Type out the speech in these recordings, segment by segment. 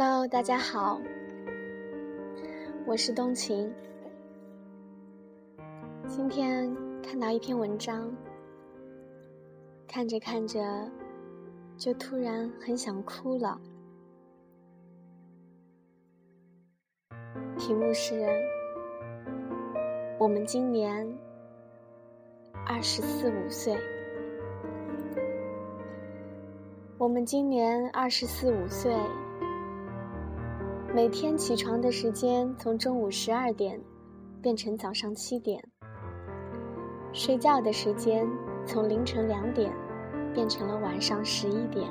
Hello，大家好，我是冬晴。今天看到一篇文章，看着看着就突然很想哭了。题目是：我们今年二十四五岁。我们今年二十四五岁，每天起床的时间从中午十二点变成早上七点，睡觉的时间从凌晨两点变成了晚上十一点。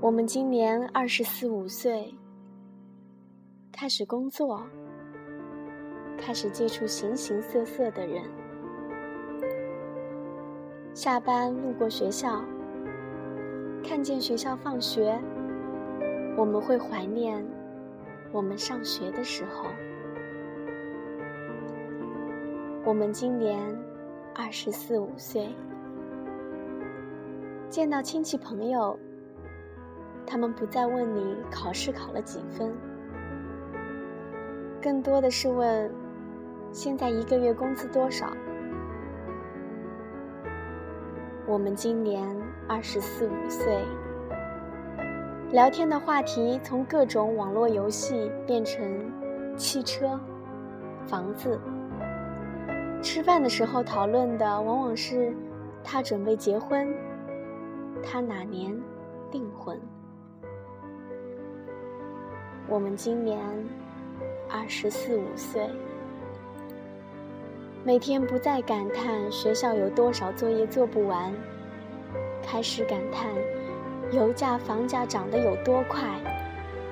我们今年二十四五岁，开始工作，开始接触形形色色的人。下班路过学校，看见学校放学，我们会怀念我们上学的时候。我们今年二十四五岁，见到亲戚朋友，他们不再问你考试考了几分，更多的是问现在一个月工资多少。我们今年二十四五岁，聊天的话题从各种网络游戏变成汽车、房子。吃饭的时候讨论的往往是他准备结婚，他哪年订婚。我们今年二十四五岁。每天不再感叹学校有多少作业做不完，开始感叹油价、房价涨得有多快。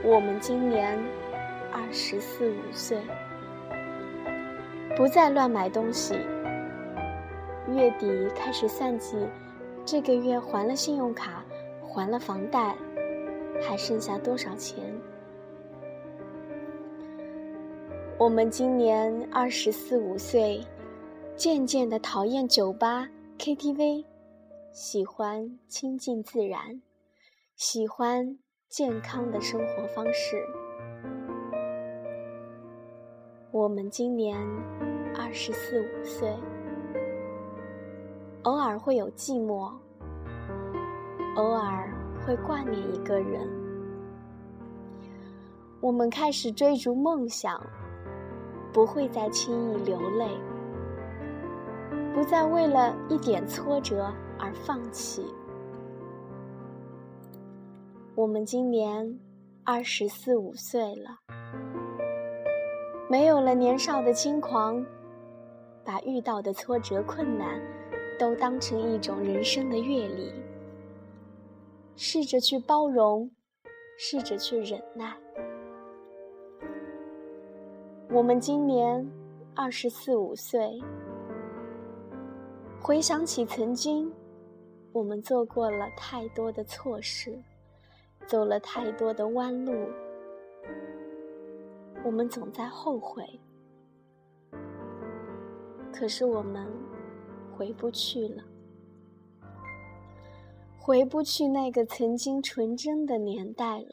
我们今年二十四五岁，不再乱买东西。月底开始算计，这个月还了信用卡，还了房贷，还剩下多少钱？我们今年二十四五岁。渐渐的讨厌酒吧、KTV，喜欢亲近自然，喜欢健康的生活方式。我们今年二十四五岁，偶尔会有寂寞，偶尔会挂念一个人。我们开始追逐梦想，不会再轻易流泪。不再为了一点挫折而放弃。我们今年二十四五岁了，没有了年少的轻狂，把遇到的挫折困难都当成一种人生的阅历，试着去包容，试着去忍耐。我们今年二十四五岁。回想起曾经，我们做过了太多的错事，走了太多的弯路，我们总在后悔。可是我们回不去了，回不去那个曾经纯真的年代了。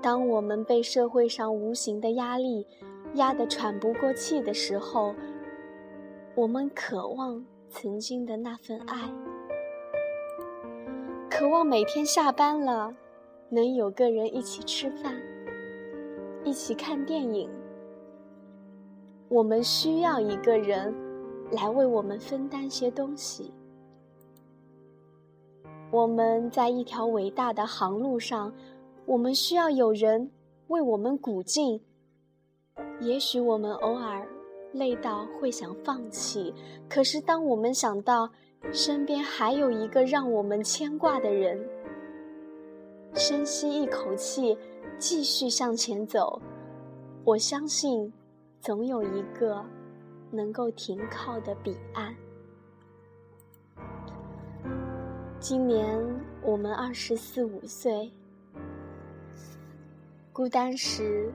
当我们被社会上无形的压力压得喘不过气的时候，我们渴望曾经的那份爱，渴望每天下班了能有个人一起吃饭，一起看电影。我们需要一个人来为我们分担些东西。我们在一条伟大的航路上，我们需要有人为我们鼓劲。也许我们偶尔。累到会想放弃，可是当我们想到身边还有一个让我们牵挂的人，深吸一口气，继续向前走，我相信总有一个能够停靠的彼岸。今年我们二十四五岁，孤单时，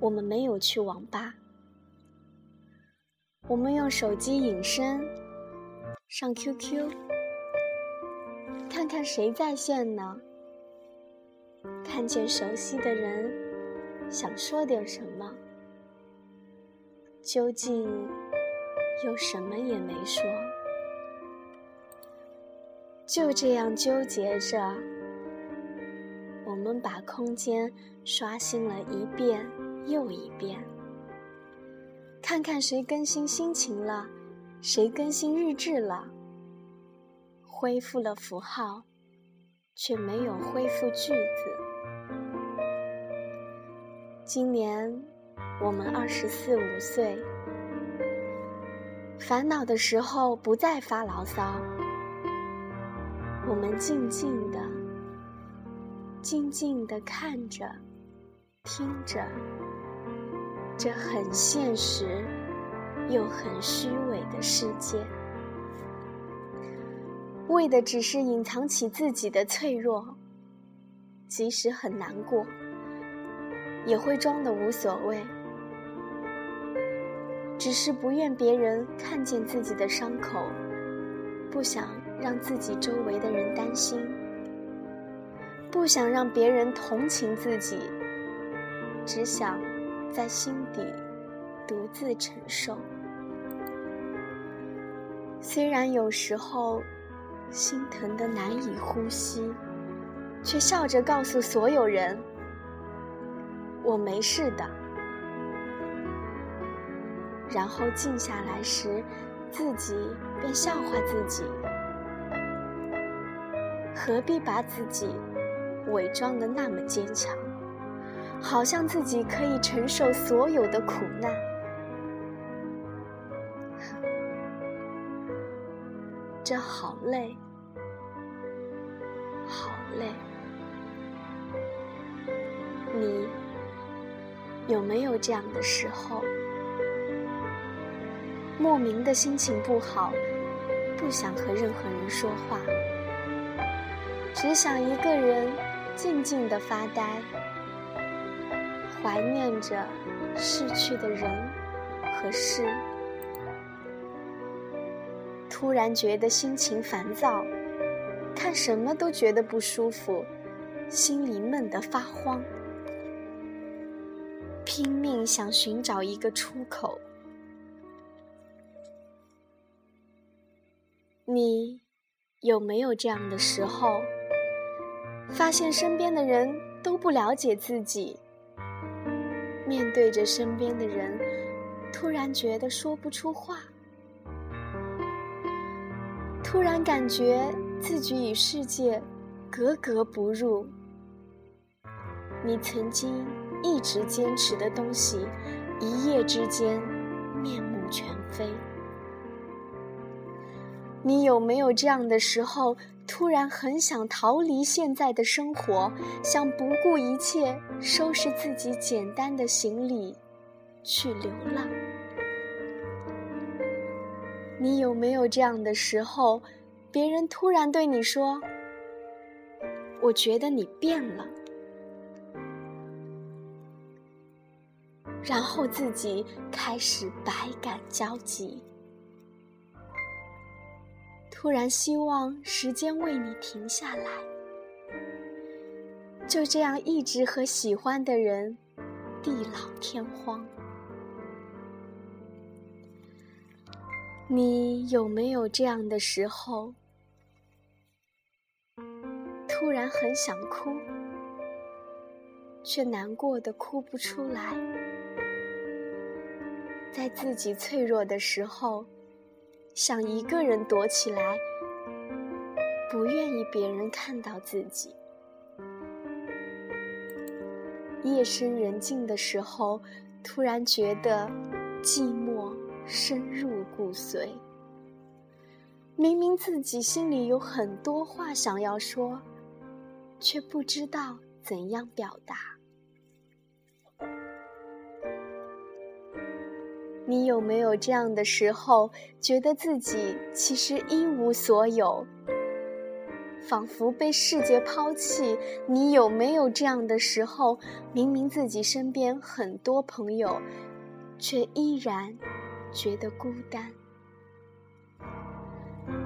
我们没有去网吧。我们用手机隐身，上 QQ，看看谁在线呢？看见熟悉的人，想说点什么，究竟又什么也没说，就这样纠结着。我们把空间刷新了一遍又一遍，看看谁更新心情了，谁更新日志了，恢复了符号，却没有恢复句子。今年我们二十四五岁，烦恼的时候不再发牢骚，我们静静的、静静的看着、听着，这很现实又很虚伪的世界，为的只是隐藏起自己的脆弱，即使很难过。也会装的无所谓，只是不愿别人看见自己的伤口，不想让自己周围的人担心，不想让别人同情自己，只想在心底独自承受。虽然有时候心疼的难以呼吸，却笑着告诉所有人。我没事的，然后静下来时，自己便笑话自己。何必把自己伪装的那么坚强，好像自己可以承受所有的苦难？这好累，好累，你。有没有这样的时候，莫名的心情不好，不想和任何人说话，只想一个人静静的发呆，怀念着逝去的人和事，突然觉得心情烦躁，看什么都觉得不舒服，心里闷得发慌。拼命想寻找一个出口。你有没有这样的时候？发现身边的人都不了解自己，面对着身边的人，突然觉得说不出话，突然感觉自己与世界格格不入。你曾经。一直坚持的东西，一夜之间面目全非。你有没有这样的时候，突然很想逃离现在的生活，想不顾一切收拾自己简单的行李，去流浪？你有没有这样的时候，别人突然对你说：“我觉得你变了。”然后自己开始百感交集，突然希望时间为你停下来，就这样一直和喜欢的人地老天荒。你有没有这样的时候，突然很想哭，却难过的哭不出来？在自己脆弱的时候，想一个人躲起来，不愿意别人看到自己。夜深人静的时候，突然觉得寂寞深入骨髓。明明自己心里有很多话想要说，却不知道怎样表达。你有没有这样的时候，觉得自己其实一无所有，仿佛被世界抛弃？你有没有这样的时候，明明自己身边很多朋友，却依然觉得孤单？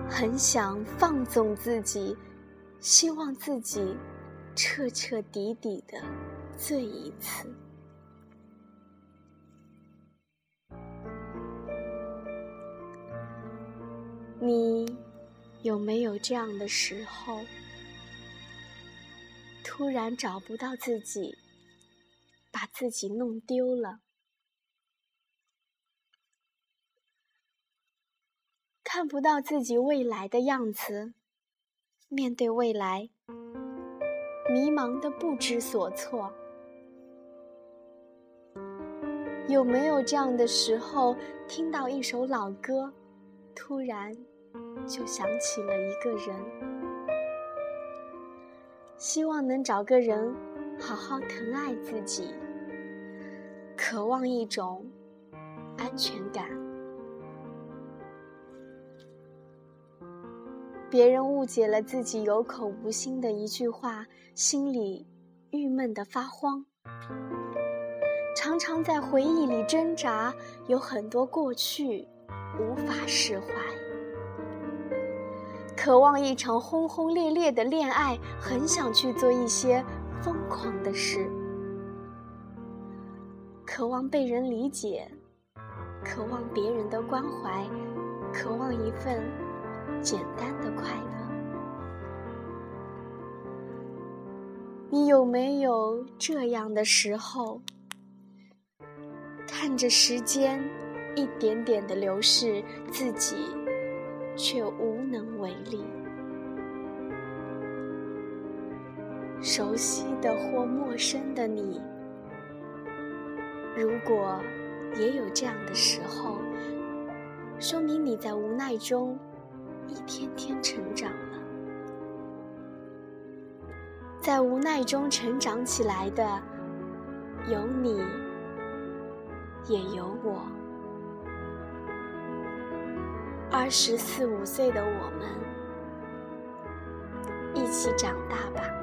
很想放纵自己，希望自己彻彻底底的醉一次。你有没有这样的时候？突然找不到自己，把自己弄丢了，看不到自己未来的样子，面对未来，迷茫的不知所措。有没有这样的时候，听到一首老歌，突然就想起了一个人？希望能找个人好好疼爱自己，渴望一种安全感。别人误解了自己有口无心的一句话，心里郁闷的发慌，常常在回忆里挣扎，有很多过去无法释怀。渴望一场轰轰烈烈的恋爱，很想去做一些疯狂的事。渴望被人理解，渴望别人的关怀，渴望一份简单的快乐。你有没有这样的时候？看着时间一点点的流逝，自己。却无能为力。熟悉的或陌生的你，如果也有这样的时候，说明你在无奈中一天天成长了。在无奈中成长起来的，有你，也有我。二十四五岁的我们，一起长大吧。